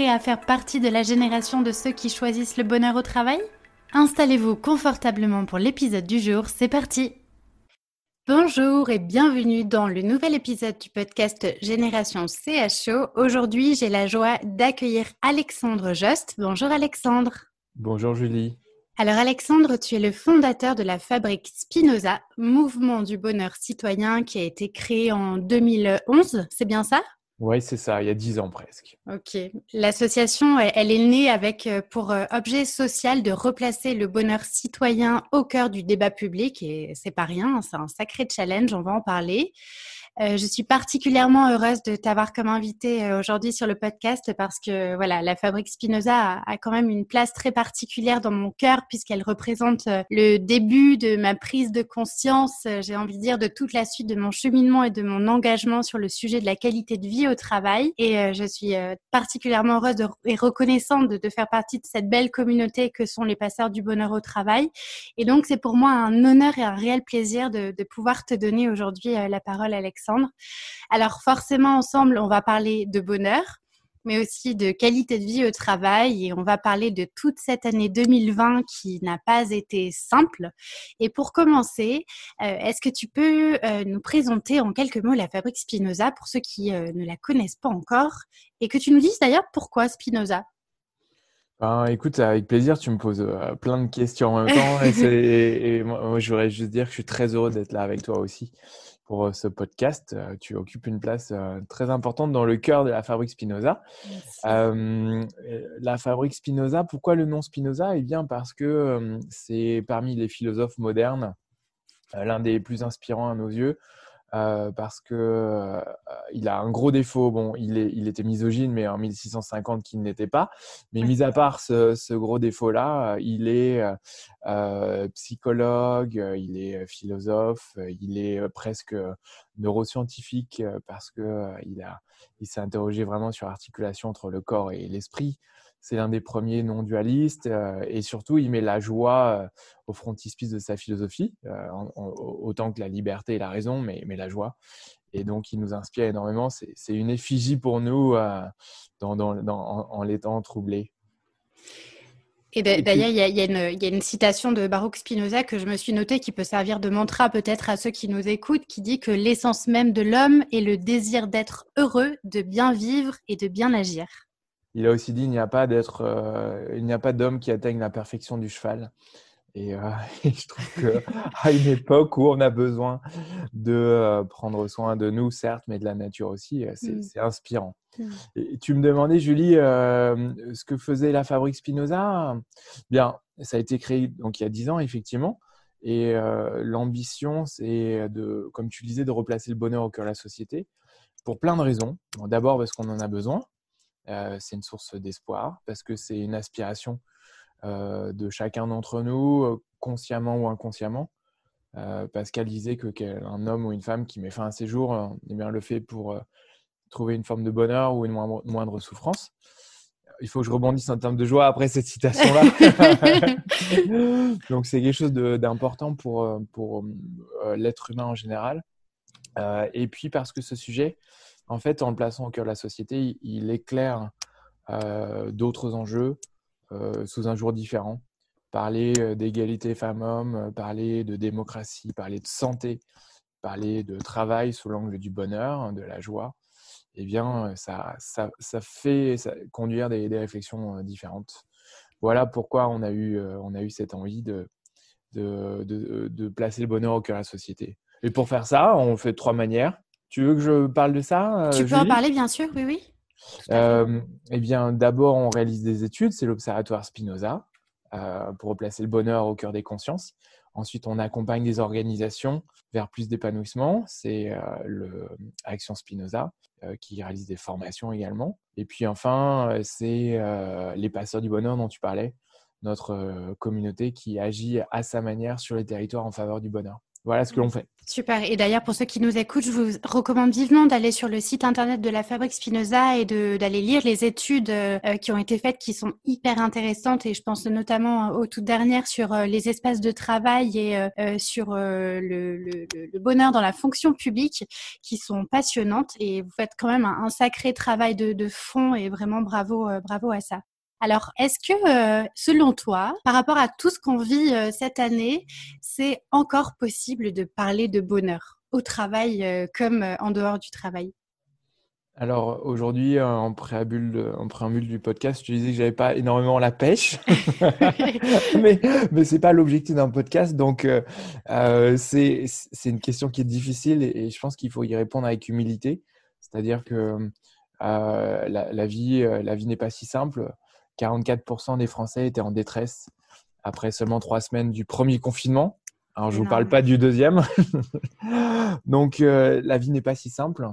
prêt à faire partie de la génération de ceux qui choisissent le bonheur au travail Installez-vous confortablement pour l'épisode du jour, c'est parti Bonjour et bienvenue dans le nouvel épisode du podcast Génération CHO. Aujourd'hui, j'ai la joie d'accueillir Alexandre Jost. Bonjour Alexandre. Bonjour Julie. Alors Alexandre, tu es le fondateur de la fabrique Spinoza, mouvement du bonheur citoyen qui a été créé en 2011, c'est bien ça? Oui, c'est ça, il y a dix ans presque. Ok. L'association, elle est née avec euh, pour euh, objet social de replacer le bonheur citoyen au cœur du débat public et c'est pas rien, hein, c'est un sacré challenge, on va en parler. Euh, je suis particulièrement heureuse de t'avoir comme invité euh, aujourd'hui sur le podcast parce que voilà, la fabrique Spinoza a, quand même une place très particulière dans mon cœur puisqu'elle représente euh, le début de ma prise de conscience, j'ai envie de dire, de toute la suite de mon cheminement et de mon engagement sur le sujet de la qualité de vie au travail. Et je suis particulièrement heureuse et reconnaissante de, de, faire partie de cette belle communauté que sont les passeurs du bonheur au travail. Et donc, c'est pour moi un honneur et un réel plaisir de, de pouvoir te donner aujourd'hui la parole, Alexandre. Alors forcément, ensemble, on va parler de bonheur, mais aussi de qualité de vie au travail et on va parler de toute cette année 2020 qui n'a pas été simple. Et pour commencer, euh, est-ce que tu peux euh, nous présenter en quelques mots la fabrique Spinoza pour ceux qui euh, ne la connaissent pas encore et que tu nous dises d'ailleurs pourquoi Spinoza? Ben, écoute, avec plaisir, tu me poses plein de questions en même temps. et, moi, je voudrais juste dire que je suis très heureux d'être là avec toi aussi pour euh, ce podcast. Euh, tu occupes une place euh, très importante dans le cœur de la fabrique Spinoza. la fabrique Spinoza, pourquoi le nom Spinoza? Eh bien parce que c'est parmi les philosophes modernes l'un des plus inspirants à nos yeux. Euh, parce que euh, il a un gros défaut. Bon, il, est, il était misogyne, mais en 1650 qu'il n'était pas. Mais mis à part ce, ce gros défaut-là, il est euh, psychologue, il est philosophe, il est presque neuroscientifique parce que il a, il s'est interrogé vraiment sur l'articulation entre le corps et l'esprit. C'est l'un des premiers non-dualistes euh, et surtout, il met la joie euh, au frontispice de sa philosophie, euh, autant que la liberté et la raison, mais, mais la joie. Et donc, il nous inspire énormément. C'est une effigie pour nous dans, dans, en, l'étant troublé. Et d'ailleurs, il, y, a une citation de Baruch Spinoza que je me suis notée qui peut servir de mantra peut-être à ceux qui nous écoutent, qui dit que l'essence même de l'homme est le désir d'être heureux, de bien vivre et de bien agir il a aussi dit il n'y a pas d'être, euh, il n'y a pas d'homme qui atteigne la perfection du cheval. Et, euh, je trouve qu'à une époque où on a besoin de euh, prendre soin de nous, certes, mais de la nature aussi, c'est mm. inspirant. Mm. Et tu me demandais, Julie, ce que faisait la fabrique Spinoza? Bien, ça a été créé donc il y a dix ans, effectivement. Et l'ambition, c'est de, comme tu disais, de replacer le bonheur au cœur de la société pour plein de raisons. D'abord parce qu'on en a besoin. Euh, c'est une source d'espoir parce que c'est une aspiration euh, de chacun d'entre nous, euh, consciemment ou inconsciemment. Pascal disait que qu'un homme ou une femme qui met fin à ses jours eh bien, le fait pour trouver une forme de bonheur ou une moindre, souffrance. Il faut que je rebondisse en termes de joie après cette citation-là. Donc c'est quelque chose d'important pour, pour l'être humain en général. et puis parce que ce sujet, en fait, en le plaçant au cœur de la société, il, éclaire d'autres enjeux sous un jour différent. Parler d'égalité femmes-hommes, parler de démocratie, parler de santé, parler de travail sous l'angle du bonheur, de la joie, eh bien, ça, ça, ça fait conduire des, des, réflexions différentes. Voilà pourquoi on a eu, on a eu cette envie de, de, de, de, placer le bonheur au cœur de la société. Et pour faire ça, on fait de trois manières. Tu veux que je parle de ça Tu peux en parler, bien sûr, oui, oui. Euh, eh bien, d'abord, on réalise des études, c'est l'Observatoire Spinoza, euh, pour replacer le bonheur au cœur des consciences. Ensuite, on accompagne des organisations vers plus d'épanouissement, c'est euh, le Action Spinoza, qui réalise des formations également. Et puis enfin, c'est les passeurs du bonheur dont tu parlais, notre communauté qui agit à sa manière sur les territoires en faveur du bonheur. Voilà ce que l'on fait. Super. Et d'ailleurs, pour ceux qui nous écoutent, je vous recommande vivement d'aller sur le site internet de la Fabrique Spinoza et d'aller lire les études euh, qui ont été faites, qui sont hyper intéressantes. Et je pense notamment aux toutes dernières sur euh, les espaces de travail et euh, sur le, le, le, bonheur dans la fonction publique, qui sont passionnantes. Et vous faites quand même un, un sacré travail de, de fond et vraiment bravo, bravo à ça. Alors, est-ce que, euh, selon toi, par rapport à tout ce qu'on vit euh, cette année, c'est encore possible de parler de bonheur au travail euh, comme en dehors du travail? Alors aujourd'hui, en préambule, en préambule du podcast, tu disais que j'avais pas énormément la pêche, mais mais c'est pas l'objectif d'un podcast, donc c'est c'est une question qui est difficile et, je pense qu'il faut y répondre avec humilité, c'est-à-dire que la, la, vie la vie n'est pas si simple. 44% des Français étaient en détresse après seulement trois semaines du premier confinement. Alors, je ne vous parle pas du deuxième. Donc, euh, la vie n'est pas si simple.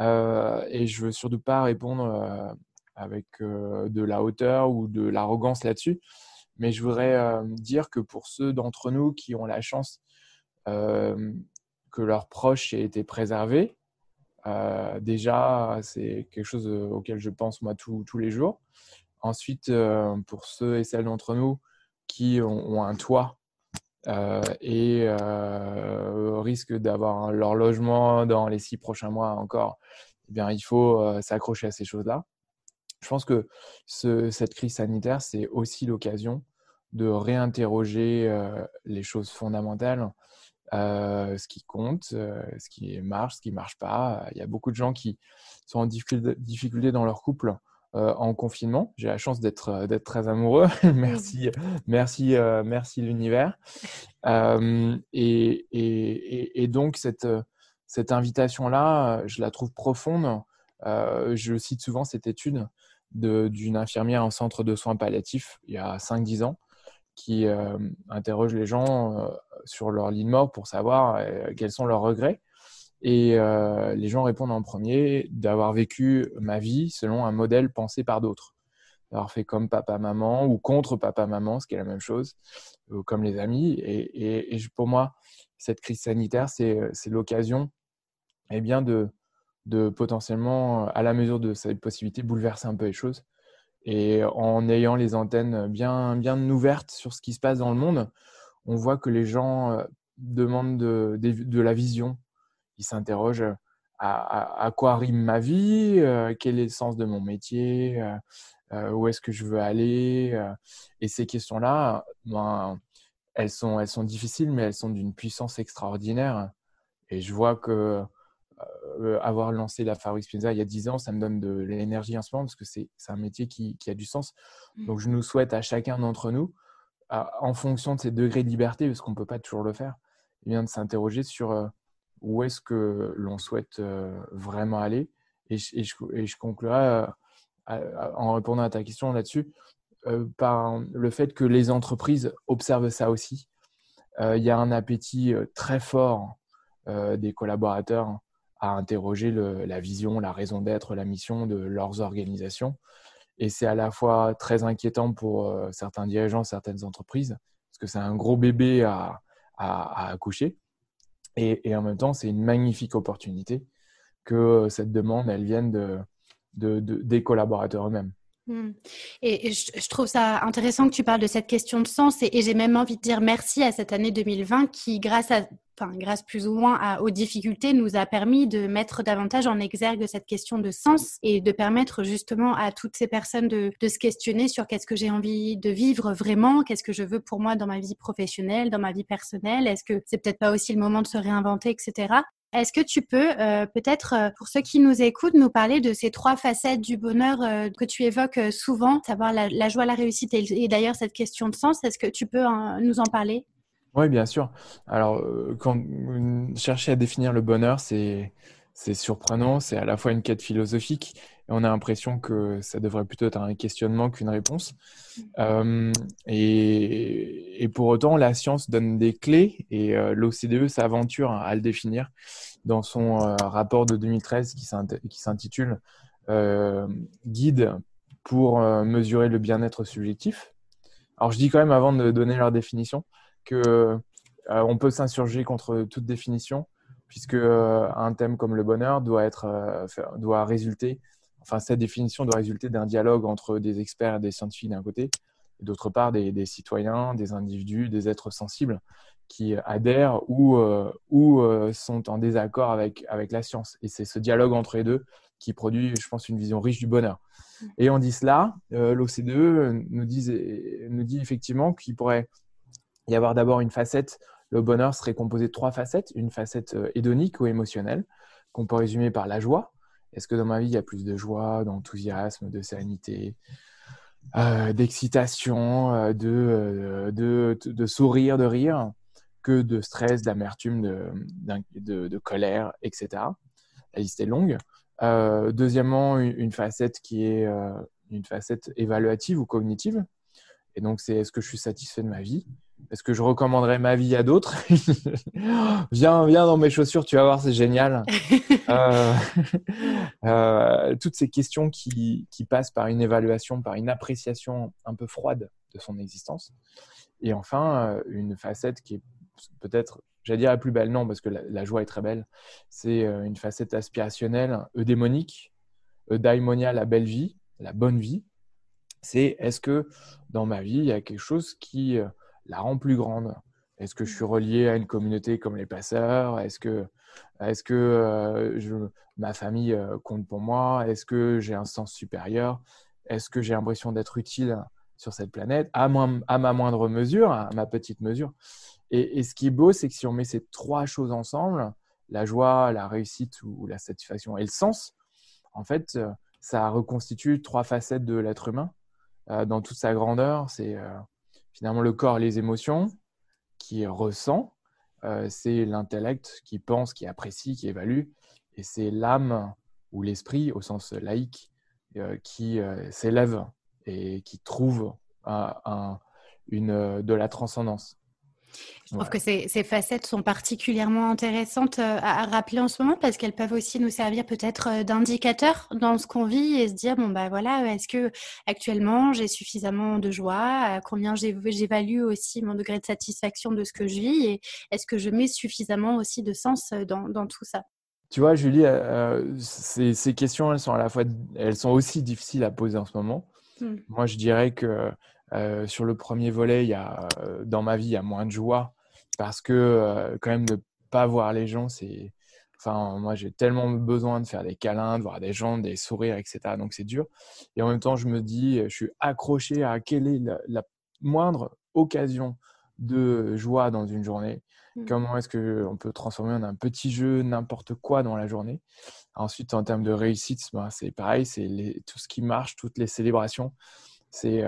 Euh, et je veux surtout pas répondre euh, avec de la hauteur ou de l'arrogance là-dessus. Mais je voudrais dire que pour ceux d'entre nous qui ont la chance que leurs proches aient été préservés, déjà, c'est quelque chose auquel je pense moi tous les jours. Ensuite, euh, pour ceux et celles d'entre nous qui ont, un toit euh, et euh, risquent d'avoir leur logement dans les six prochains mois encore, eh bien, il faut s'accrocher à ces choses-là. Je pense que cette crise sanitaire, c'est aussi l'occasion de réinterroger les choses fondamentales, ce qui compte, ce qui marche, ce qui ne marche pas. Il y a beaucoup de gens qui sont en difficulté dans leur couple en confinement. J'ai la chance d'être euh, d'être très amoureux. merci, merci, euh, merci l'univers. Et, et, et, donc cette cette invitation là, je la trouve profonde. je cite souvent cette étude d'une infirmière en centre de soins palliatifs il y a 5-10 ans qui interroge les gens sur leur lit de mort pour savoir quels sont leurs regrets. Et euh, les gens répondent en premier d'avoir vécu ma vie selon un modèle pensé par d'autres. D'avoir fait comme papa-maman ou contre papa-maman, ce qui est la même chose, ou comme les amis. Et, pour moi, cette crise sanitaire, c'est l'occasion eh bien, de, potentiellement, à la mesure de cette possibilité, bouleverser un peu les choses. Et en ayant les antennes bien, bien ouvertes sur ce qui se passe dans le monde, on voit que les gens euh, demandent de, de, de la vision, il s'interroge à, quoi rime ma vie, quel est le sens de mon métier, où est-ce que je veux aller. et ces questions-là, ben, elles, sont, elles sont difficiles, mais elles sont d'une puissance extraordinaire. Et je vois que avoir lancé la Fabrique Spinoza il y a 10 ans, ça me donne de l'énergie en ce moment parce que c'est un métier qui, qui, a du sens. Mmh. Donc je nous souhaite à chacun d'entre nous, en fonction de ses degrés de liberté, parce qu'on ne peut pas toujours le faire, eh bien, de s'interroger sur où est-ce que l'on souhaite euh, vraiment aller. Et je, conclurai euh, en répondant à ta question là-dessus euh, par le fait que les entreprises observent ça aussi. Il y a un appétit très fort des collaborateurs à interroger la vision, la raison d'être, la mission de leurs organisations. Et c'est à la fois très inquiétant pour certains dirigeants, certaines entreprises, parce que c'est un gros bébé à accoucher. Et, en même temps, c'est une magnifique opportunité que euh, cette demande, elle vienne de, de, des collaborateurs eux-mêmes. Hmm. Et, je, trouve ça intéressant que tu parles de cette question de sens et, j'ai même envie de dire merci à cette année 2020 qui, grâce à enfin grâce plus ou moins aux difficultés, nous a permis de mettre davantage en exergue cette question de sens et de permettre justement à toutes ces personnes de, de se questionner sur qu'est-ce que j'ai envie de vivre vraiment, qu'est-ce que je veux pour moi dans ma vie professionnelle, dans ma vie personnelle, est-ce que c'est peut-être pas aussi le moment de se réinventer, etc. Est-ce que tu peux euh, peut-être, euh, pour ceux qui nous écoutent, nous parler de ces trois facettes du bonheur euh, que tu évoques souvent, savoir la, joie, la réussite et, d'ailleurs cette question de sens Est-ce que tu peux nous en parler? Oui, bien sûr. Alors, quand chercher à définir le bonheur, c'est c'est surprenant, c'est à la fois une quête philosophique et on a l'impression que ça devrait plutôt être un questionnement qu'une réponse. Euh, et, pour autant, la science donne des clés et euh, l'OCDE s'aventure à le définir dans son euh, rapport de 2013 qui s'intitule Guide pour mesurer le bien-être subjectif. Alors je dis quand même avant de donner leur définition que on peut s'insurger contre toute définition puisque euh, un thème comme le bonheur doit être euh, doit résulter enfin cette définition doit résulter d'un dialogue entre des experts et des scientifiques d'un côté et d'autre part des, citoyens des individus des êtres sensibles qui adhèrent ou, euh, ou sont en désaccord avec, avec la science. Et c'est ce dialogue entre les deux qui produit, je pense, une vision riche du bonheur. Et on dit cela, l'OCDE nous dit effectivement qu'il pourrait y avoir d'abord une facette le bonheur serait composé de trois facettes. Une facette euh, hédonique ou émotionnelle, qu'on peut résumer par la joie. Est-ce que dans ma vie, il y a plus de joie, d'enthousiasme, de sérénité, euh, d'excitation, euh, de, sourire, de rire, que de stress, d'amertume, de, de, colère, etc. La liste est longue. deuxièmement, une, facette qui est une facette évaluative ou cognitive. Et donc, c'est est-ce que je suis satisfait de ma vie? Est-ce que je recommanderais ma vie à d'autres viens, viens dans mes chaussures, tu vas voir, c'est génial. Euh, euh, toutes ces questions qui, qui, passent par une évaluation, par une appréciation un peu froide de son existence. Et enfin, euh, une facette qui est peut-être, j'allais dire la plus belle, non, parce que la, joie est très belle. C'est une facette aspirationnelle, eudémonique, eudaimonia, la belle vie, la bonne vie. C'est est-ce que dans ma vie, il y a quelque chose qui la rend plus grande. Est-ce que je suis relié à une communauté comme les passeurs? Est-ce que, est que euh, ma famille euh, compte pour moi? Est-ce que j'ai un sens supérieur? Est-ce que j'ai l'impression d'être utile sur cette planète? À, à, ma moindre mesure, à ma petite mesure. Et, ce qui est beau, c'est que si on met ces trois choses ensemble, la joie, la réussite ou la satisfaction et le sens, en fait, euh, ça reconstitue trois facettes de l'être humain. Dans toute sa grandeur. C'est finalement le corps et les émotions qui ressent, euh, c'est l'intellect qui pense, qui apprécie, qui évalue, et c'est l'âme ou l'esprit au sens laïque euh, qui euh, s'élève et qui trouve de la transcendance. Je trouve que ces, facettes sont particulièrement intéressantes euh, à, rappeler en ce moment parce qu'elles peuvent aussi nous servir peut-être euh, d'indicateurs dans ce qu'on vit et se dire bon bah voilà est-ce que actuellement j'ai suffisamment de joie, combien j'évalue aussi mon degré de satisfaction de ce que je vis et est-ce que je mets suffisamment aussi de sens euh, dans, tout ça? Tu vois Julie, ces, ces, questions elles sont à la fois elles sont aussi difficiles à poser en ce moment. Mmh. Moi je dirais que euh, sur le premier volet, il y a, euh, dans ma vie, il y a moins de joie parce que euh, quand même ne pas voir les gens, c'est, enfin, moi j'ai tellement besoin de faire des câlins, de voir des gens, des sourires, etc. Donc c'est dur. Et en même temps, je me dis, je suis accroché à quelle est la, moindre occasion de joie dans une journée. Mmh. Comment est-ce qu'on peut transformer en un petit jeu n'importe quoi dans la journée? Ensuite, en termes de réussite, ben, c'est pareil, c'est tout ce qui marche, toutes les célébrations. C'est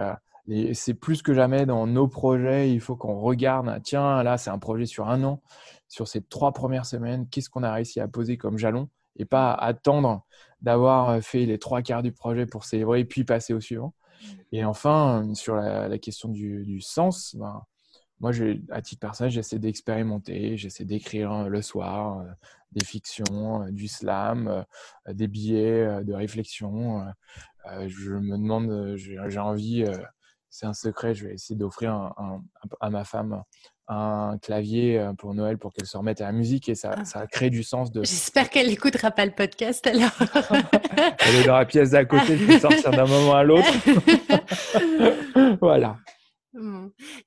c'est plus que jamais dans nos projets, il faut qu'on regarde, tiens, là, c'est un projet sur un an, sur ces trois premières semaines, qu'est-ce qu'on a réussi à poser comme jalon et pas attendre d'avoir euh, fait les trois quarts du projet pour célébrer puis passer au suivant. Mmh. Et enfin, sur la, question du, sens, ben, moi, à titre personnel, j'essaie d'expérimenter, j'essaie d'écrire euh, le soir euh, des fictions, du slam, des billets de réflexion. je me demande, j'ai envie c'est un secret. Je vais essayer d'offrir à ma femme un clavier euh, pour Noël pour qu'elle se remette à la musique et ça, ah. ça crée du sens. De... J'espère qu'elle n'écoutera pas le podcast alors. Elle est dans la pièce d'à côté, je vais sortir d'un moment à l'autre. voilà.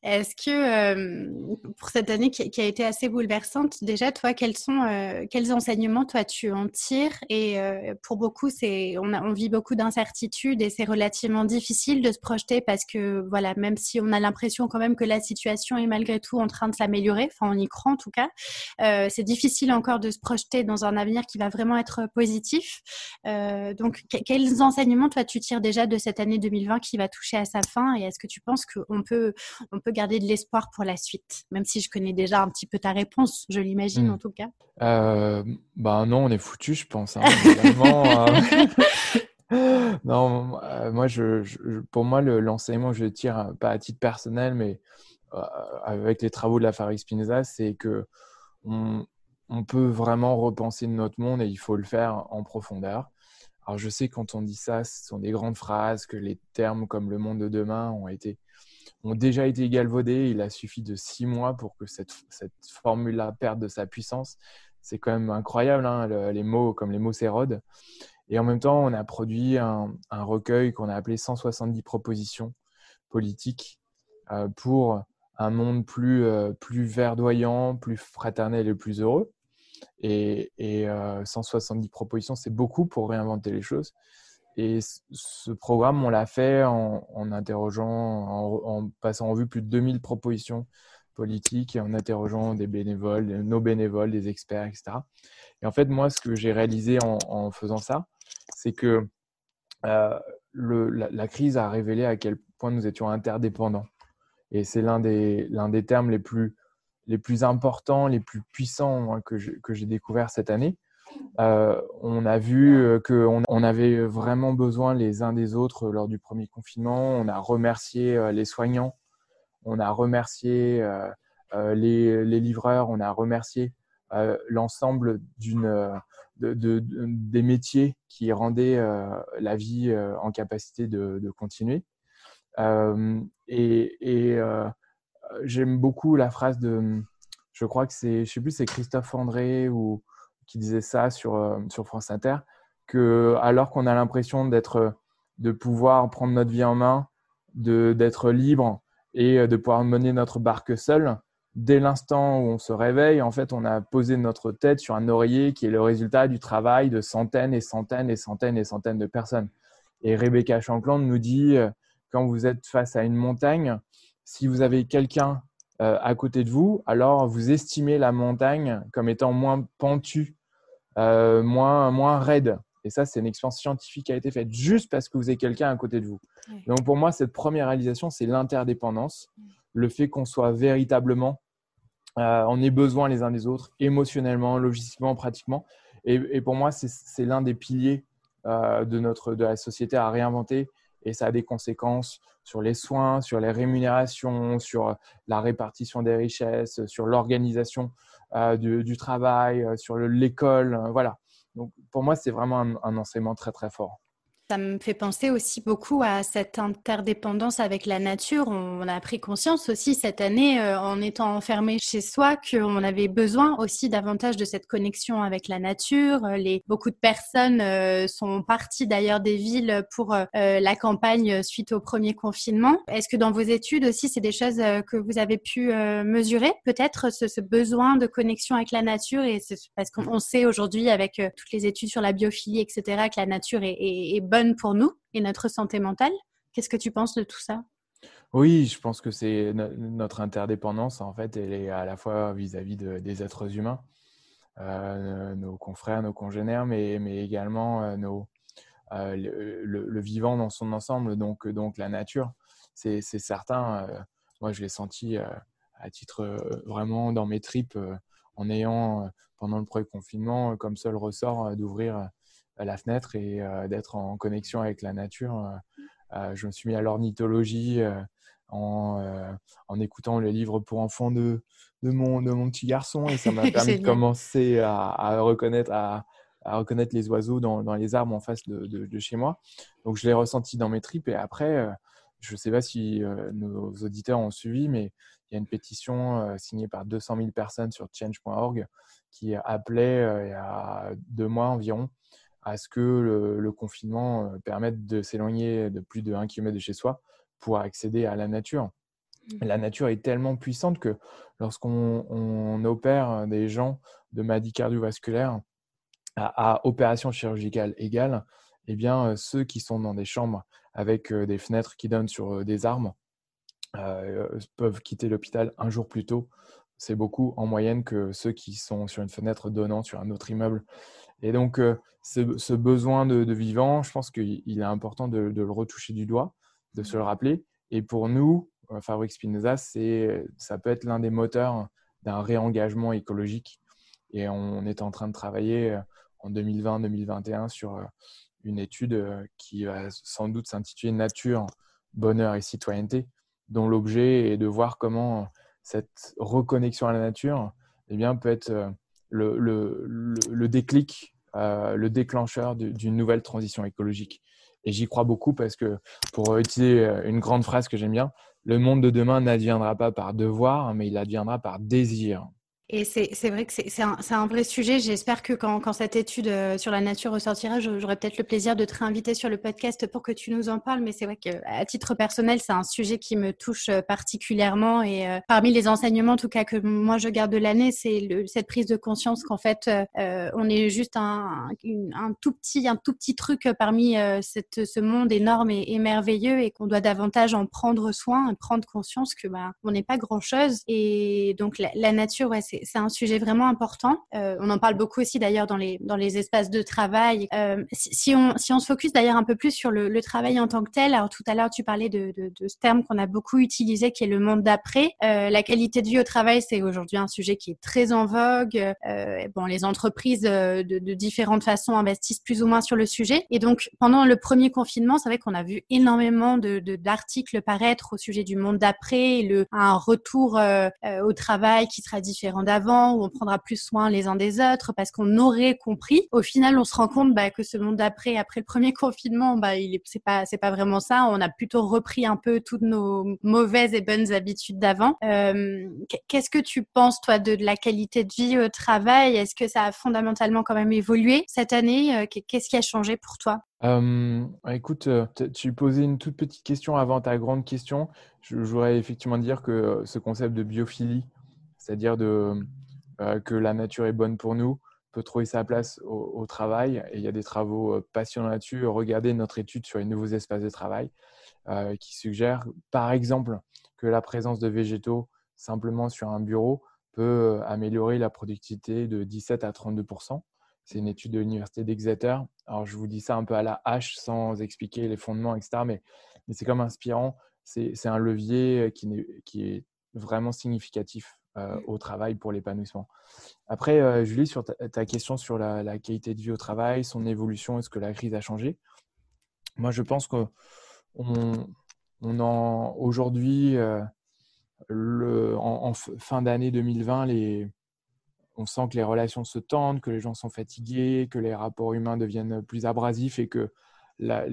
Est-ce que pour cette année qui, a été assez bouleversante, déjà toi, quels sont quels enseignements toi tu en tires? Et pour beaucoup, c'est on, on vit beaucoup d'incertitudes et c'est relativement difficile de se projeter parce que voilà, même si on a l'impression quand même que la situation est malgré tout en train de s'améliorer, enfin on y croit en tout cas, c'est difficile encore de se projeter dans un avenir qui va vraiment être positif. donc quels enseignements toi tu tires déjà de cette année 2020 qui va toucher à sa fin? Et est-ce que tu penses qu'on peut on peut garder de l'espoir pour la suite, même si je connais déjà un petit peu ta réponse, je l'imagine hmm. en tout cas. Euh, bah non, on est foutu, je pense. Hein, euh. non, euh, moi, je, pour moi, l'enseignement, je le tire pas à titre personnel, mais avec les travaux de la Farid Spinoza, c'est que on, peut vraiment repenser notre monde et il faut le faire en profondeur. Alors je sais quand on dit ça, ce sont des grandes phrases, que les termes comme le monde de demain ont été ont déjà été galvaudés. Il a suffi de six mois pour que cette, formule-là perde de sa puissance. C'est quand même incroyable, hein, les mots comme les mots s'érodent. Et en même temps, on a produit un, recueil qu'on a appelé 170 propositions politiques euh, pour un monde plus, euh, plus verdoyant, plus fraternel et plus heureux. Et, et 170 euh, propositions, c'est beaucoup pour réinventer les choses. Et ce programme, on l'a fait en, interrogeant, en, passant en vue plus de 2000 propositions politiques et en interrogeant des bénévoles, nos bénévoles, des experts, etc. Et en fait, moi, ce que j'ai réalisé en, faisant ça, c'est que euh, la, crise a révélé à quel point nous étions interdépendants. Et c'est l'un des, des termes les plus, les plus importants, les plus puissants hein, que j'ai découvert cette année. Euh, on a vu euh, qu'on on avait vraiment besoin les uns des autres lors du premier confinement. On a remercié euh, les soignants, on a remercié les, livreurs, on a remercié l'ensemble des métiers qui rendaient la vie en capacité de, continuer. et, j'aime beaucoup la phrase de, je crois que c'est, je sais plus, c'est Christophe André ou qui disait ça sur, euh, sur France Inter, que alors qu'on a l'impression d'être, de pouvoir prendre notre vie en main, d'être libre et euh, de pouvoir mener notre barque seul, dès l'instant où on se réveille, en fait, on a posé notre tête sur un oreiller qui est le résultat du travail de centaines et centaines et centaines et centaines de personnes. Et Rebecca Shankland nous dit, euh, quand vous êtes face à une montagne, si vous avez quelqu'un à côté de vous, alors vous estimez la montagne comme étant moins pentue euh, moins, moins raide. Et ça, c'est une expérience scientifique qui a été faite juste parce que vous avez quelqu'un à côté de vous. Donc pour moi, cette première réalisation, c'est l'interdépendance, le fait qu'on soit véritablement, euh, on ait besoin les uns des autres, émotionnellement, logistiquement, pratiquement. Et, pour moi, c'est l'un des piliers euh, de, notre, de la société à réinventer. Et ça a des conséquences sur les soins, sur les rémunérations, sur la répartition des richesses, sur l'organisation euh, du, travail, euh, sur l'école. Euh, voilà. Donc pour moi, c'est vraiment un enseignement très très fort. Ça me fait penser aussi beaucoup à cette interdépendance avec la nature. On a pris conscience aussi cette année, euh, en étant enfermé chez soi, qu'on avait besoin aussi davantage de cette connexion avec la nature. Les, beaucoup de personnes euh, sont parties d'ailleurs des villes pour euh, la campagne suite au premier confinement. Est-ce que dans vos études aussi, c'est des choses que vous avez pu mesurer Peut-être ce, ce, besoin de connexion avec la nature et parce qu'on sait aujourd'hui avec toutes les études sur la biophilie, etc., que la nature est, est, est pour nous et notre santé mentale. Qu'est-ce que tu penses de tout ça? Oui, je pense que c'est notre interdépendance, en fait, elle est à la fois vis-à-vis des êtres humains, euh, nos confrères, nos congénères, mais, également euh, nos, euh, le, vivant dans son ensemble, donc, donc la nature. C'est certain, moi je l'ai senti à titre vraiment dans mes tripes en ayant, pendant le premier confinement, comme seul ressort d'ouvrir la fenêtre et euh, d'être en connexion avec la nature. Euh, euh, je me suis mis à l'ornithologie en, en, écoutant les livres pour enfants de, de, mon, de mon petit garçon et ça m'a permis de commencer à, reconnaître, à, à, reconnaître les oiseaux dans, dans, les arbres en face de, de, chez moi. Donc je l'ai ressenti dans mes tripes et après, je ne sais pas si nos auditeurs ont suivi, mais il y a une pétition signée par 200 000 personnes sur change.org qui appelait il y a deux mois environ à ce que le, confinement euh, permette de s'éloigner de plus de 1 km de chez soi pour accéder à la nature. Mmh. La nature est tellement puissante que lorsqu'on opère des gens de maladie cardiovasculaire à, opération chirurgicale égale, eh bien, ceux qui sont dans des chambres avec des fenêtres qui donnent sur des armes peuvent quitter l'hôpital un jour plus tôt. C'est beaucoup en moyenne que ceux qui sont sur une fenêtre donnant sur un autre immeuble. Et donc, ce, besoin de, vivant, je pense qu'il est important de, le retoucher du doigt, de se le rappeler. Et pour nous, Fabrique Spinoza, ça peut être l'un des moteurs d'un réengagement écologique. Et on est en train de travailler en 2020-2021 sur une étude qui va sans doute s'intituler Nature, bonheur et citoyenneté, dont l'objet est de voir comment cette reconnexion à la nature eh bien, peut être le déclic, le déclencheur d'une nouvelle transition écologique. Et j'y crois beaucoup parce que, pour utiliser une grande phrase que j'aime bien, le monde de demain n'adviendra pas par devoir, mais il adviendra par désir. Et c'est vrai que c'est un, un, vrai sujet. J'espère que quand, quand, cette étude euh, sur la nature ressortira, j'aurai peut-être le plaisir de te réinviter sur le podcast pour que tu nous en parles. Mais c'est vrai qu'à titre personnel, c'est un sujet qui me touche euh, particulièrement. Et euh, parmi les enseignements, en tout cas, que moi je garde de l'année, c'est cette prise de conscience qu'en fait, euh, on est juste un, un, tout petit, un tout petit truc parmi cette, ce monde énorme et, merveilleux et qu'on doit davantage en prendre soin prendre conscience que bah, on n'est pas grand chose. Et donc la, la nature, ouais, c'est c'est un sujet vraiment important. Euh, on en parle beaucoup aussi d'ailleurs dans les, dans les espaces de travail. Euh, si, on, si on se focus d'ailleurs un peu plus sur le, le, travail en tant que tel, alors tout à l'heure tu parlais de, de, de ce terme qu'on a beaucoup utilisé qui est le monde d'après. Euh, la qualité de vie au travail, c'est aujourd'hui un sujet qui est très en vogue. Euh, bon, les entreprises euh, de, de, différentes façons investissent plus ou moins sur le sujet. Et donc pendant le premier confinement, c'est vrai qu'on a vu énormément de d'articles paraître au sujet du monde d'après, le un retour euh, au travail qui sera différent avant où on prendra plus soin les uns des autres parce qu'on aurait compris. Au final, on se rend compte bah, que ce monde d'après, après le premier confinement, bah, il c'est pas vraiment ça. On a plutôt repris un peu toutes nos mauvaises et bonnes habitudes d'avant. Euh, qu'est-ce que tu penses, toi, de, la qualité de vie au travail? Est-ce que ça a fondamentalement quand même évolué cette année? Euh, Qu'est-ce qui a changé pour toi? Euh, écoute, tu posais une toute petite question avant ta grande question. Je, voudrais effectivement dire que ce concept de biophilie, c'est-à-dire euh, que la nature est bonne pour nous, peut trouver sa place au, travail. Et il y a des travaux euh, passionnants là-dessus. Regardez notre étude sur les nouveaux espaces de travail euh, qui suggère, par exemple, que la présence de végétaux simplement sur un bureau peut améliorer la productivité de 17 à 32% c'est une étude de l'université d'Exeter. Alors, je vous dis ça un peu à la hache sans expliquer les fondements, etc. Mais, c'est comme inspirant. C'est un levier qui, est vraiment significatif euh, mmh. au travail pour l'épanouissement. Après, euh, Julie, sur ta, question sur la, qualité de vie au travail, son évolution, est-ce que la crise a changé? Moi, je pense qu'on on en aujourd'hui, euh, en, en, fin d'année 2020, les, on sent que les relations se tendent, que les gens sont fatigués, que les rapports humains deviennent plus abrasifs et que la,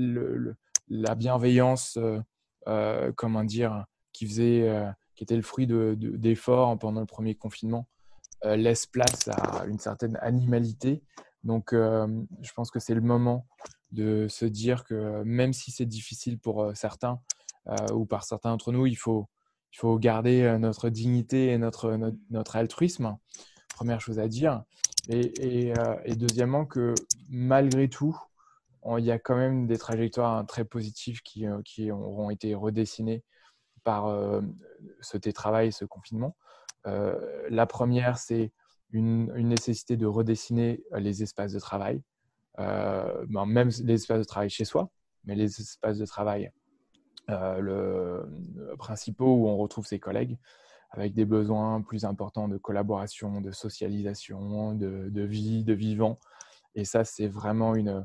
la bienveillance, comment dire, qui faisait qui était le fruit d'efforts de, pendant le premier confinement, euh, laisse place à une certaine animalité. Donc, euh, je pense que c'est le moment de se dire que même si c'est difficile pour euh, certains ou par certains d'entre nous, il faut, il faut garder notre dignité et notre, notre, altruisme. Première chose à dire. Et, deuxièmement, que malgré tout, il y a quand même des trajectoires très positives qui, qui auront été redessinées par euh, ce télétravail, ce confinement. Euh, la première, c'est une, nécessité de redessiner les espaces de travail, euh, ben, même les espaces de travail chez soi, mais les espaces de travail le, principaux où on retrouve ses collègues avec des besoins plus importants de collaboration, de socialisation, de, vie, de vivant. Et ça, c'est vraiment une.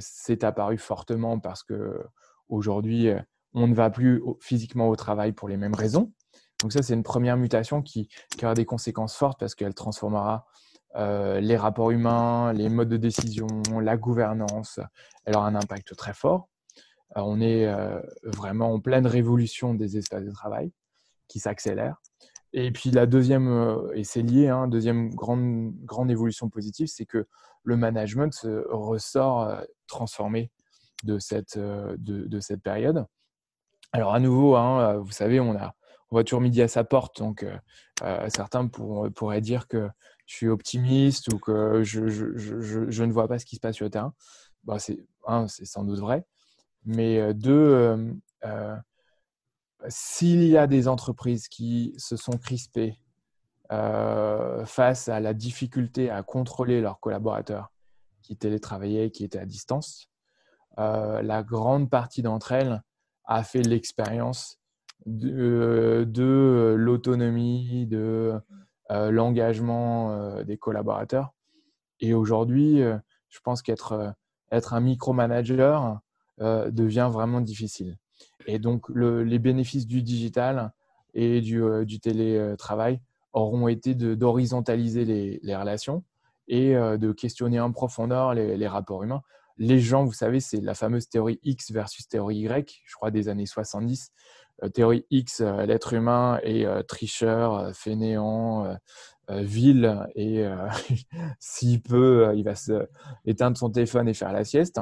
c'est apparu fortement parce que aujourd'hui, on ne va plus physiquement au travail pour les mêmes raisons. Donc ça, c'est une première mutation qui, aura des conséquences fortes parce qu'elle transformera euh, les rapports humains, les modes de décision, la gouvernance. Elle aura un impact très fort. Euh, on est euh, vraiment en pleine révolution des espaces de travail qui s'accélèrent. Et puis la deuxième, et c'est lié, hein, deuxième grande, grande évolution positive, c'est que le management ressort transformé de cette, de cette période. Alors à nouveau, hein, vous savez, on a, voit toujours midi à sa porte. Donc, certains pourraient dire que je suis optimiste ou que je, ne vois pas ce qui se passe sur le terrain. Bah, c'est sans doute vrai. Mais deux, s'il y a des entreprises qui se sont crispées face à la difficulté à contrôler leurs collaborateurs qui télétravaillaient, qui étaient à distance, la grande partie d'entre elles a fait l'expérience de, de l'autonomie, de l'engagement des collaborateurs. Et aujourd'hui, je pense qu'être être un micromanager devient vraiment difficile. Et donc, les bénéfices du digital et du, télétravail auront été d'horizontaliser les, relations et de questionner en profondeur les rapports humains les gens, vous savez, c'est la fameuse théorie X versus théorie Y, je crois des années 70. Euh, théorie X, euh, l'être humain est euh, tricheur, fainéant, vil, et s'il peut, il va se éteindre son téléphone et faire la sieste.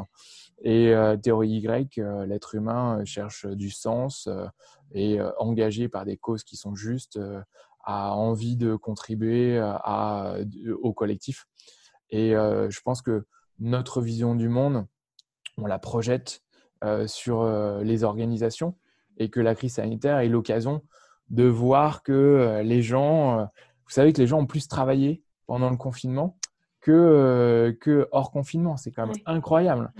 Et théorie Y, l'être humain cherche du sens et engagé par des causes qui sont justes, a envie de contribuer au collectif. Et je pense que notre vision du monde, on la projette euh, sur euh, les organisations et que la crise sanitaire est l'occasion de voir que euh, les gens, vous savez que les gens ont plus travaillé pendant le confinement que, que hors confinement. C'est quand même incroyable.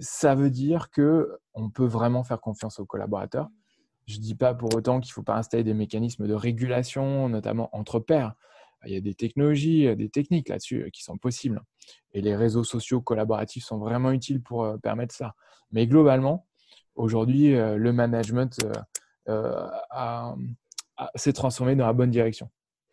Ça veut dire que on peut vraiment faire confiance aux collaborateurs. Je ne dis pas pour autant qu'il ne faut pas installer des mécanismes de régulation, notamment entre pairs. Il y a des technologies, des techniques là-dessus qui sont possibles. Et les réseaux sociaux collaboratifs sont vraiment utiles pour euh, permettre ça. Mais globalement, aujourd'hui, euh, le management euh, s'est transformé dans la bonne direction.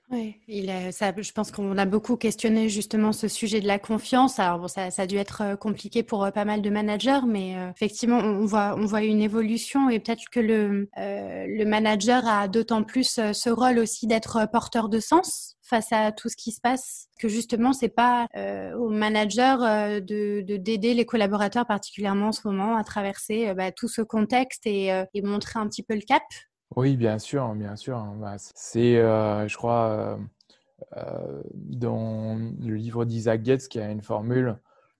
Oui, il ça, je pense qu'on a beaucoup questionné justement ce sujet de la confiance. Alors bon, ça, ça a dû être compliqué pour pas mal de managers, mais effectivement, on voit, on voit une évolution et peut-être que le, le manager a d'autant plus ce rôle aussi d'être porteur de sens face à tout ce qui se passe que justement c'est pas euh, au manager euh, de d'aider les collaborateurs particulièrement en ce moment à traverser euh, bah, tout ce contexte et, et, montrer un petit peu le cap oui bien sûr bien sûr bah, c'est je crois dans le livre d'Isaac Getz qui a une formule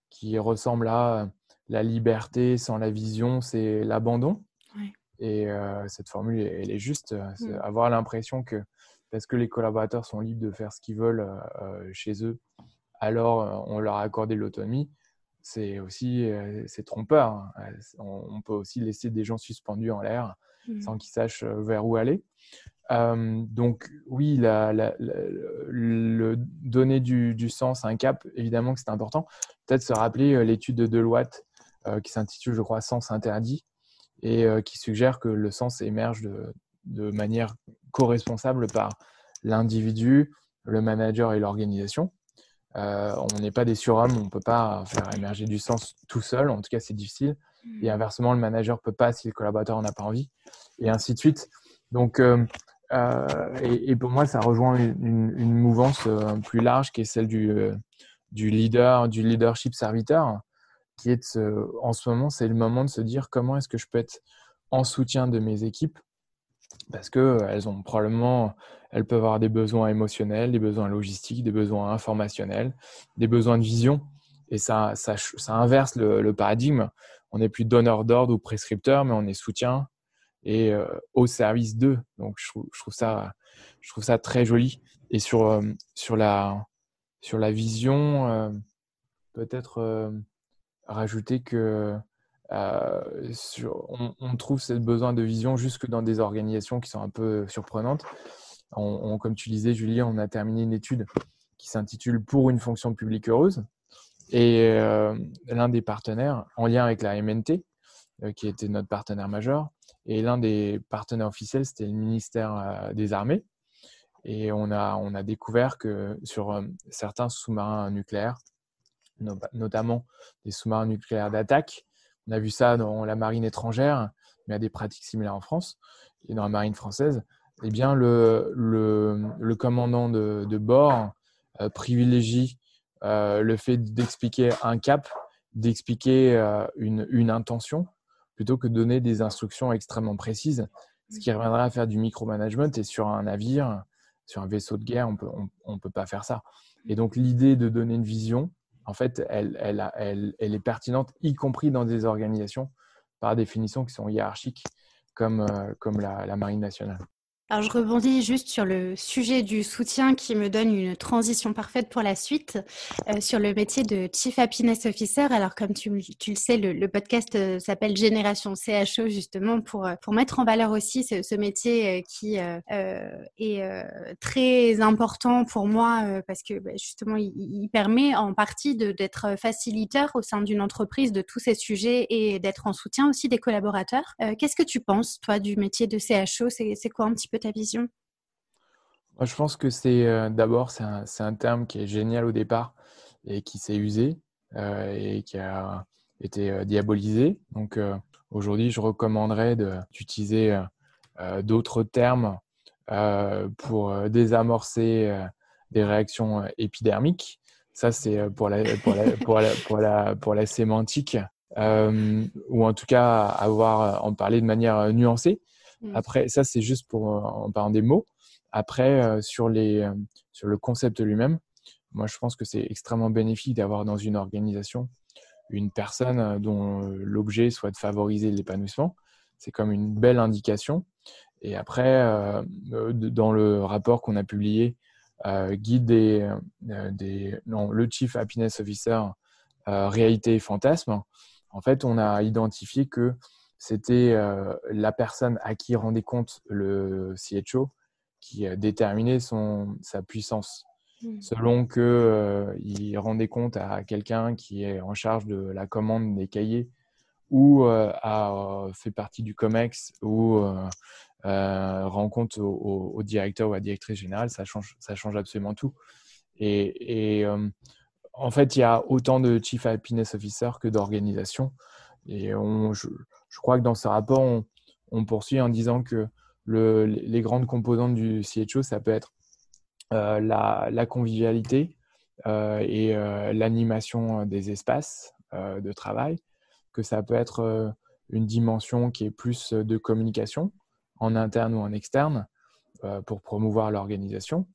qui ressemble à la liberté sans la vision c'est l'abandon et cette formule elle est juste c'est mm. avoir l'impression que parce que les collaborateurs sont libres de faire ce qu'ils veulent euh, euh, chez eux, alors euh, on leur a accordé l'autonomie. C'est aussi c'est trompeur. Hein. On, peut aussi laisser des gens suspendus en l'air mmh. sans qu'ils sachent vers où aller. donc oui, donner du, sens un cap, évidemment que c'est important. Peut-être se rappeler l'étude de Deloitte qui s'intitule, je crois, Sens interdit et qui suggère que le sens émerge de, de manière co-responsable par l'individu, le manager et l'organisation. Euh, on n'est pas des surhommes, on ne peut pas faire émerger du sens tout seul, en tout cas c'est difficile. Et inversement, le manager peut pas si le collaborateur n'a pas envie, et ainsi de suite. Donc, euh, euh, et, pour moi, ça rejoint une, mouvance plus large qui est celle du, du leader, du leadership serviteur, qui est en ce moment, c'est le moment de se dire comment est-ce que je peux être en soutien de mes équipes parce qu'elles ont probablement, elles peuvent avoir des besoins émotionnels, des besoins logistiques, des besoins informationnels, des besoins de vision. Et ça, ça inverse le, paradigme. On n'est plus donneur d'ordre ou prescripteur, mais on est soutien et euh, au service d'eux. Donc, je trouve, ça, je trouve ça très joli. Et sur, euh, sur, la, sur la vision, euh, peut-être rajouter que on, trouve ce besoin de vision jusque dans des organisations qui sont un peu surprenantes. comme tu disais, Julie, on a terminé une étude qui s'intitule Pour une fonction publique heureuse. Et euh, l'un des partenaires, en lien avec la MNT, euh, qui était notre partenaire majeur, et l'un des partenaires officiels, c'était le ministère des Armées. Et on a, on a découvert que sur certains sous-marins nucléaires, notamment des sous-marins nucléaires d'attaque, on a vu ça dans la marine étrangère, mais à des pratiques similaires en France et dans la marine française. Eh bien, le, le, commandant de, bord euh, privilégie euh, le fait d'expliquer un cap, d'expliquer euh, une, une, intention, plutôt que de donner des instructions extrêmement précises ce qui reviendrait à faire du micromanagement. Et sur un navire, sur un vaisseau de guerre, on peut, ne on, peut pas faire ça. Et donc, l'idée de donner une vision, en fait, elle, elle, elle, elle, est pertinente, y compris dans des organisations, par définition, qui sont hiérarchiques, comme, euh, comme la, la Marine nationale. Alors, je rebondis juste sur le sujet du soutien qui me donne une transition parfaite pour la suite euh, sur le métier de Chief Happiness Officer. Alors, comme tu, tu le sais, le, le podcast euh, s'appelle Génération CHO justement pour, euh, pour mettre en valeur aussi ce, ce métier qui est très important pour moi parce que bah, justement, il, il, permet en partie d'être facilitateur au sein d'une entreprise de tous ces sujets et d'être en soutien aussi des collaborateurs. Qu'est-ce que tu penses, toi, du métier de CHO C'est quoi un petit peu ta vision? Je pense que c'est euh, d'abord, c'est un, un, terme qui est génial au départ et qui s'est usé euh, et qui a été euh, diabolisé. Donc aujourd'hui, je recommanderais d'utiliser d'autres termes pour désamorcer des réactions épidermiques. Ça, c'est pour la, pour, la, pour, la, pour, la, pour la sémantique, ou en tout cas avoir en parler de manière nuancée. Mmh. Après, ça, c'est juste pour euh, en parlant des mots. Après, euh, sur, les, euh, sur le concept lui-même, moi, je pense que c'est extrêmement bénéfique d'avoir dans une organisation une personne dont l'objet soit de favoriser l'épanouissement. C'est comme une belle indication. Et après, dans le rapport qu'on a publié, guide des, des le Chief Happiness Officer, réalité et fantasme, en fait, on a identifié que c'était euh, la personne à qui rendait compte le CHO qui déterminait son, sa puissance. Mmh. Selon qu'il euh, rendait compte à quelqu'un qui est en charge de la commande des cahiers ou euh, a fait partie du COMEX ou rend compte au, directeur ou à la directrice générale, ça change, ça change absolument tout. Et, et en fait, il y a autant de Chief Happiness Officer que d'organisations. Et on, je, je crois que dans ce rapport, on, poursuit en disant que le, les grandes composantes du CHO, ça peut être euh, la, la, convivialité euh, et euh, l'animation des espaces de travail, que ça peut être une dimension qui est plus de communication en interne ou en externe pour promouvoir l'organisation.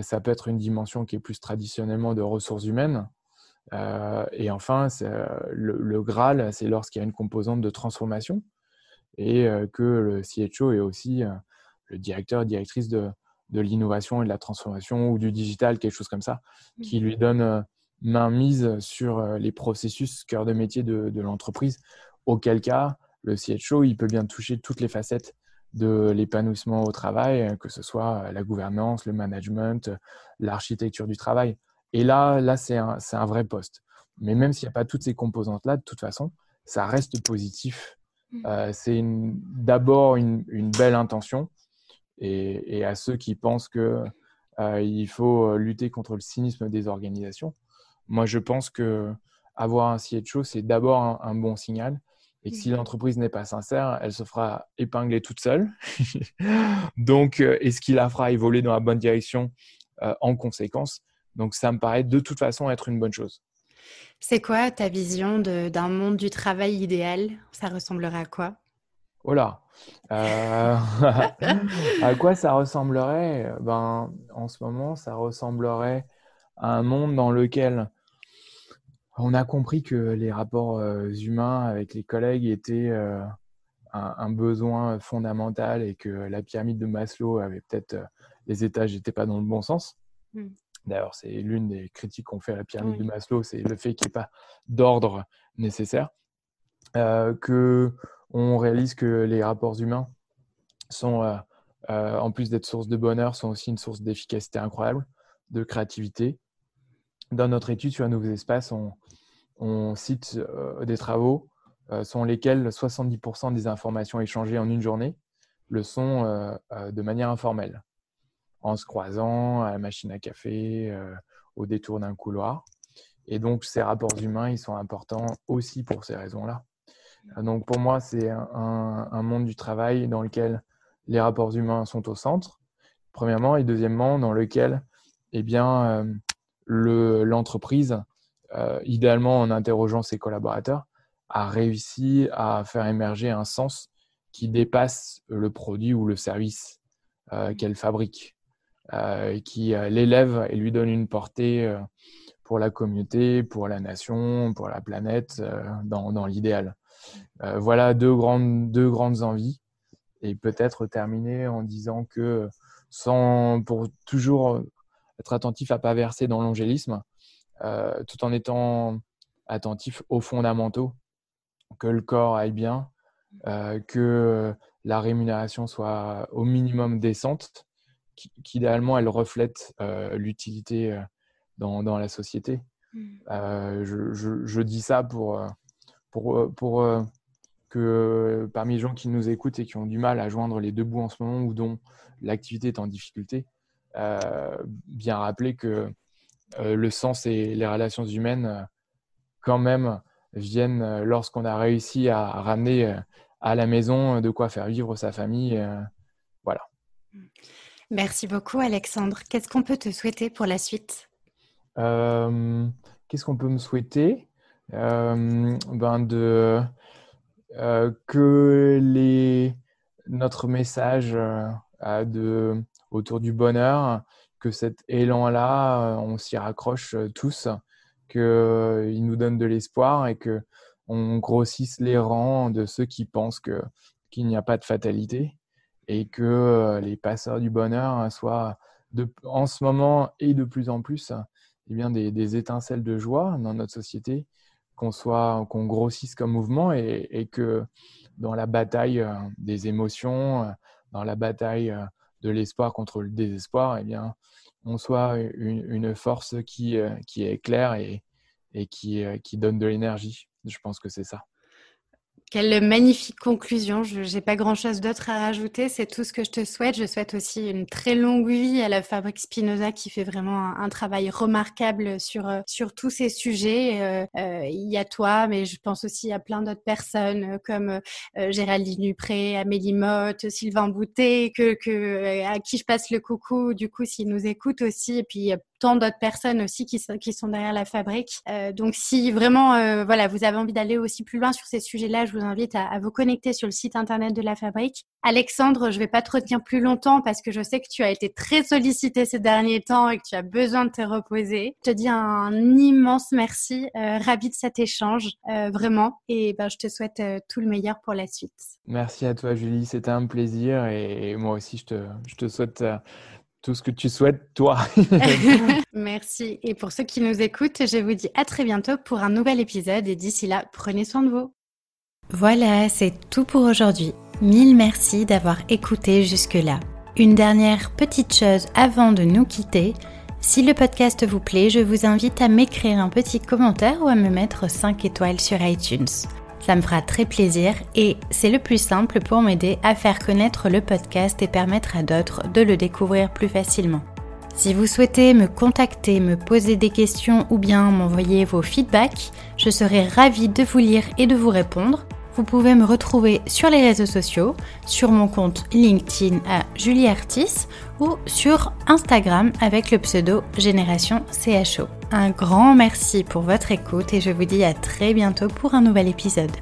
ça peut être une dimension qui est plus traditionnellement de ressources humaines euh, et enfin, euh, le, Graal, c'est lorsqu'il y a une composante de transformation et euh, que le CHO est aussi le directeur, directrice de, de l'innovation et de la transformation ou du digital, quelque chose comme ça, qui lui donne main mise sur les processus cœur de métier de, de l'entreprise, auquel cas le CHO, il peut bien toucher toutes les facettes de l'épanouissement au travail, que ce soit la gouvernance, le management, l'architecture du travail. Et là, là c'est un, un, vrai poste. Mais même s'il n'y a pas toutes ces composantes-là, de toute façon, ça reste positif. Mmh. Euh, c'est d'abord une, une, belle intention. Et, et, à ceux qui pensent qu'il euh, faut lutter contre le cynisme des organisations, moi, je pense que avoir un CHO, c'est d'abord un, un, bon signal. Et que si mmh. l'entreprise n'est pas sincère, elle se fera épingler toute seule. Donc, euh, est-ce qu'il la fera évoluer dans la bonne direction euh, en conséquence donc ça me paraît de toute façon être une bonne chose. C'est quoi ta vision d'un monde du travail idéal? Ça ressemblerait à quoi? Oh là. Euh, À quoi ça ressemblerait? Ben, En ce moment, ça ressemblerait à un monde dans lequel on a compris que les rapports euh, humains avec les collègues étaient euh, un, besoin fondamental et que la pyramide de Maslow avait peut-être les étages n'étaient pas dans le bon sens. D'ailleurs, c'est l'une des critiques qu'on fait à la pyramide de Maslow, c'est le fait qu'il n'y ait pas d'ordre nécessaire. Euh, que on réalise que les rapports humains sont, euh, euh, en plus d'être source de bonheur, sont aussi une source d'efficacité incroyable, de créativité. Dans notre étude sur un nouveau espace, on, on cite des travaux selon lesquels 70% des informations échangées en une journée le sont de manière informelle en se croisant à la machine à café, euh, au détour d'un couloir. Et donc, ces rapports humains, ils sont importants aussi pour ces raisons-là. Euh, donc, pour moi, c'est un, monde du travail dans lequel les rapports humains sont au centre, premièrement, et deuxièmement, dans lequel eh bien, euh, l'entreprise, idéalement en interrogeant ses collaborateurs, a réussi à faire émerger un sens qui dépasse le produit ou le service qu'elle fabrique, qui l'élève et lui donne une portée pour la communauté, pour la nation, pour la planète, dans, l'idéal. voilà deux grandes, deux grandes envies. Et peut-être terminer en disant que sans, pour toujours être attentif à pas verser dans l'angélisme, euh, tout en étant attentif aux fondamentaux, que le corps aille bien, euh, que la rémunération soit au minimum décente, qu'idéalement elle reflète euh, l'utilité dans, dans, la société. Mmh. Je, je, je, dis ça pour, pour, pour que parmi les gens qui nous écoutent et qui ont du mal à joindre les deux bouts en ce moment ou dont l'activité est en difficulté, euh, bien rappeler que euh, le sens et les relations humaines, euh, quand même, viennent lorsqu'on a réussi à ramener à la maison de quoi faire vivre sa famille. voilà. Merci beaucoup, Alexandre. Qu'est-ce qu'on peut te souhaiter pour la suite? Qu'est-ce qu'on peut me souhaiter? Ben de euh, que notre message euh, autour du bonheur, que cet élan-là, euh, on s'y raccroche tous, qu'il nous donne de l'espoir et que on grossisse les rangs de ceux qui pensent qu'il n'y a pas de fatalité et que les passeurs du bonheur soient de, en ce moment et de plus en plus eh bien, des, étincelles de joie dans notre société qu'on soit, qu'on grossisse comme mouvement et, que dans la bataille euh, des émotions, euh, dans la bataille euh, de l'espoir contre le désespoir, eh bien, on soit une, force qui, qui est claire et, et qui, qui donne de l'énergie. Je pense que c'est ça. Quelle magnifique conclusion. Je n'ai pas grand-chose d'autre à rajouter. C'est tout ce que je te souhaite. Je souhaite aussi une très longue vie à la Fabrique Spinoza qui fait vraiment un, travail remarquable sur, euh, sur tous ces sujets. Euh, euh, il y a toi, mais je pense aussi à plein d'autres personnes comme Géraldine Dupré, Amélie Motte, Sylvain Boutet, que, que, à qui je passe le coucou, du coup, s'ils nous écoutent aussi. Et puis, tant d'autres personnes aussi qui, sont derrière la fabrique. Euh, donc, si vraiment, euh, voilà, vous avez envie d'aller aussi plus loin sur ces sujets-là, je vous invite à, vous connecter sur le site internet de la fabrique. Alexandre, je vais pas te retenir plus longtemps parce que je sais que tu as été très sollicité ces derniers temps et que tu as besoin de te reposer. Je te dis un immense merci, euh, ravi de cet échange, vraiment. Et ben, je te souhaite tout le meilleur pour la suite. Merci à toi, Julie. C'était un plaisir et moi aussi, je te souhaite tout ce que tu souhaites, toi. Merci. Et pour ceux qui nous écoutent, je vous dis à très bientôt pour un nouvel épisode et d'ici là, prenez soin de vous. Voilà, c'est tout pour aujourd'hui. Mille merci d'avoir écouté jusque-là. Une dernière petite chose avant de nous quitter. Si le podcast vous plaît, je vous invite à m'écrire un petit commentaire ou à me mettre 5 étoiles sur iTunes. Ça me fera très plaisir et c'est le plus simple pour m'aider à faire connaître le podcast et permettre à d'autres de le découvrir plus facilement. Si vous souhaitez me contacter, me poser des questions ou bien m'envoyer vos feedbacks, je serai ravie de vous lire et de vous répondre. Vous pouvez me retrouver sur les réseaux sociaux, sur mon compte LinkedIn à Julie Artis ou sur Instagram avec le pseudo Génération CHO. Un grand merci pour votre écoute et je vous dis à très bientôt pour un nouvel épisode.